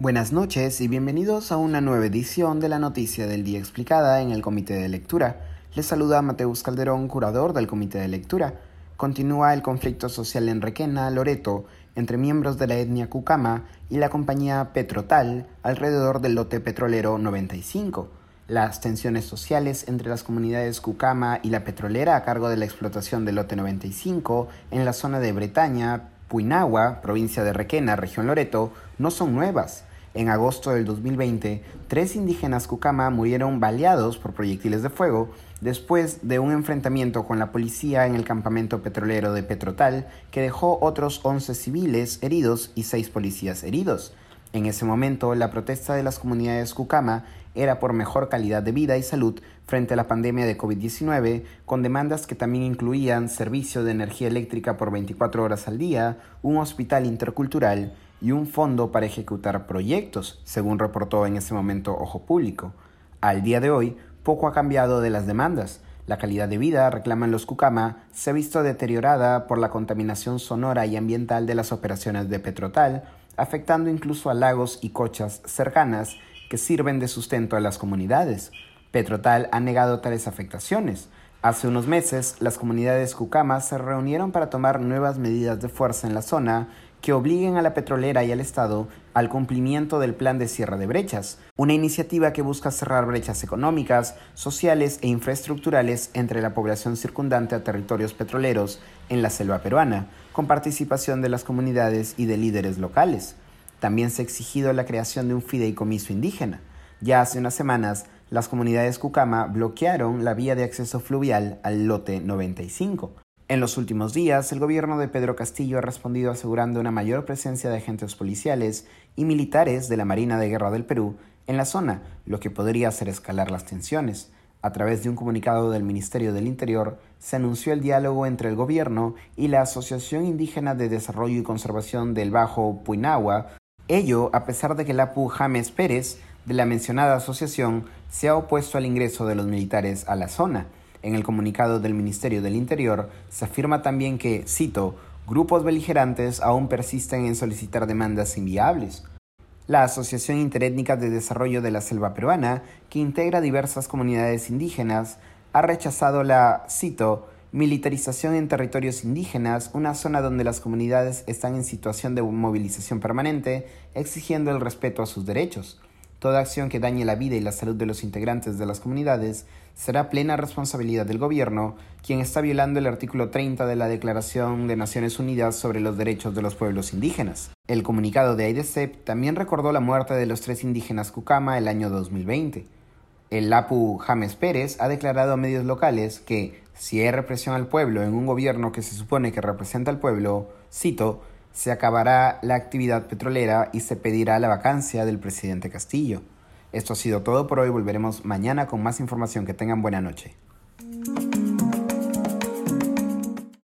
Buenas noches y bienvenidos a una nueva edición de la Noticia del Día Explicada en el Comité de Lectura. Les saluda Mateus Calderón, curador del Comité de Lectura. Continúa el conflicto social en Requena, Loreto, entre miembros de la etnia Cucama y la compañía Petrotal alrededor del lote petrolero 95. Las tensiones sociales entre las comunidades Cucama y la petrolera a cargo de la explotación del lote 95 en la zona de Bretaña, Puinagua, provincia de Requena, región Loreto, no son nuevas. En agosto del 2020, tres indígenas Cucama murieron baleados por proyectiles de fuego después de un enfrentamiento con la policía en el campamento petrolero de Petrotal que dejó otros 11 civiles heridos y 6 policías heridos. En ese momento, la protesta de las comunidades Cucama era por mejor calidad de vida y salud frente a la pandemia de COVID-19, con demandas que también incluían servicio de energía eléctrica por 24 horas al día, un hospital intercultural y un fondo para ejecutar proyectos, según reportó en ese momento Ojo Público. Al día de hoy, poco ha cambiado de las demandas. La calidad de vida, reclaman los Cucama, se ha visto deteriorada por la contaminación sonora y ambiental de las operaciones de Petrotal, afectando incluso a lagos y cochas cercanas que sirven de sustento a las comunidades. Petrotal ha negado tales afectaciones. Hace unos meses, las comunidades Cucama se reunieron para tomar nuevas medidas de fuerza en la zona que obliguen a la petrolera y al Estado al cumplimiento del plan de cierre de brechas, una iniciativa que busca cerrar brechas económicas, sociales e infraestructurales entre la población circundante a territorios petroleros en la selva peruana, con participación de las comunidades y de líderes locales. También se ha exigido la creación de un fideicomiso indígena. Ya hace unas semanas, las comunidades Cucama bloquearon la vía de acceso fluvial al lote 95. En los últimos días, el gobierno de Pedro Castillo ha respondido asegurando una mayor presencia de agentes policiales y militares de la Marina de Guerra del Perú en la zona, lo que podría hacer escalar las tensiones. A través de un comunicado del Ministerio del Interior, se anunció el diálogo entre el gobierno y la Asociación Indígena de Desarrollo y Conservación del Bajo Puinagua, ello a pesar de que el APU James Pérez, de la mencionada asociación, se ha opuesto al ingreso de los militares a la zona. En el comunicado del Ministerio del Interior se afirma también que, cito, grupos beligerantes aún persisten en solicitar demandas inviables. La Asociación Interétnica de Desarrollo de la Selva Peruana, que integra diversas comunidades indígenas, ha rechazado la, cito, militarización en territorios indígenas, una zona donde las comunidades están en situación de movilización permanente, exigiendo el respeto a sus derechos. Toda acción que dañe la vida y la salud de los integrantes de las comunidades será plena responsabilidad del gobierno, quien está violando el artículo 30 de la Declaración de Naciones Unidas sobre los Derechos de los Pueblos Indígenas. El comunicado de AIDESEP también recordó la muerte de los tres indígenas Cucama el año 2020. El LAPU James Pérez ha declarado a medios locales que, si hay represión al pueblo en un gobierno que se supone que representa al pueblo, cito, se acabará la actividad petrolera y se pedirá la vacancia del presidente Castillo. Esto ha sido todo por hoy, volveremos mañana con más información. Que tengan buena noche.